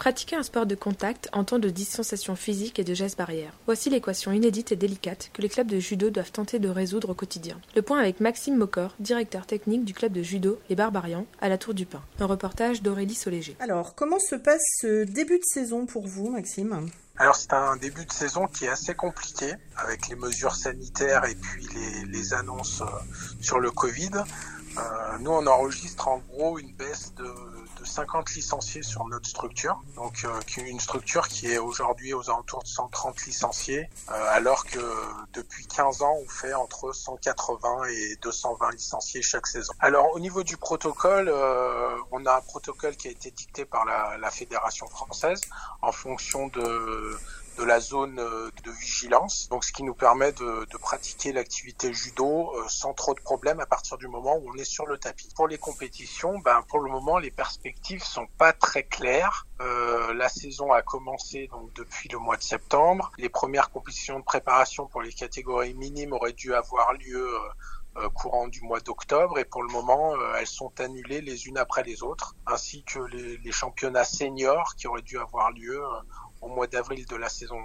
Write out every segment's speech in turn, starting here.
Pratiquer un sport de contact en temps de distanciation physique et de gestes barrières. Voici l'équation inédite et délicate que les clubs de judo doivent tenter de résoudre au quotidien. Le point avec Maxime Mocor, directeur technique du club de judo Les Barbarians, à la Tour du Pin. Un reportage d'Aurélie Soléger. Alors, comment se passe ce début de saison pour vous, Maxime? Alors c'est un début de saison qui est assez compliqué avec les mesures sanitaires et puis les, les annonces euh, sur le Covid. Euh, nous on enregistre en gros une baisse de de 50 licenciés sur notre structure. Donc euh, une structure qui est aujourd'hui aux alentours de 130 licenciés, euh, alors que depuis 15 ans, on fait entre 180 et 220 licenciés chaque saison. Alors au niveau du protocole, on a un protocole qui a été dicté par la, la Fédération française en fonction de de la zone euh, de vigilance, donc ce qui nous permet de, pratiquer l'activité judo euh, sans trop de problèmes à partir du moment où on est sur le tapis. Pour les compétitions, ben pour le moment les perspectives sont pas très claires. Euh, la saison a commencé donc depuis le mois de septembre. Les premières compétitions de préparation pour les catégories minimes auraient dû avoir lieu euh, courant du mois d'octobre et pour le moment elles sont annulées les unes après les autres ainsi que les, les championnats seniors qui auraient dû avoir lieu au mois d'avril de la saison,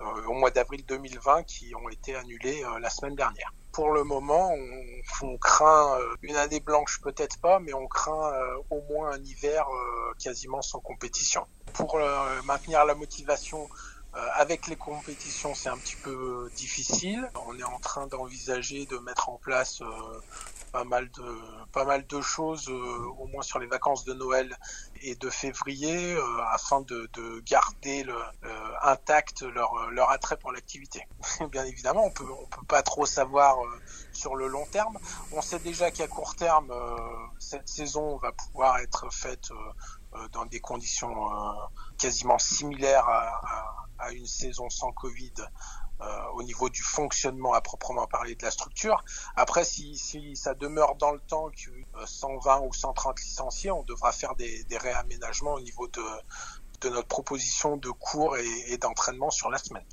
euh, au mois d'avril 2020 qui ont été annulés euh, la semaine dernière. Pour le moment, on, on craint euh, une année blanche peut-être pas, mais on craint au moins un hiver quasiment sans compétition. Pour maintenir la motivation avec les compétitions, c'est un petit peu difficile. On est en train d'envisager de mettre en place pas mal de pas mal de choses euh, au moins sur les vacances de Noël et de février euh, afin de, de garder le, euh, intact leur leur attrait pour l'activité. Bien évidemment, on peut on peut pas trop savoir sur le long terme. On sait déjà qu'à court terme cette saison va pouvoir être faite dans des conditions quasiment similaires à, à, une saison sans Covid euh, au niveau du fonctionnement à proprement parler de la structure. Après, si, ça demeure dans le temps que 120 ou 130 licenciés, on devra faire des, réaménagements au niveau de, notre proposition de cours et d'entraînement sur la semaine.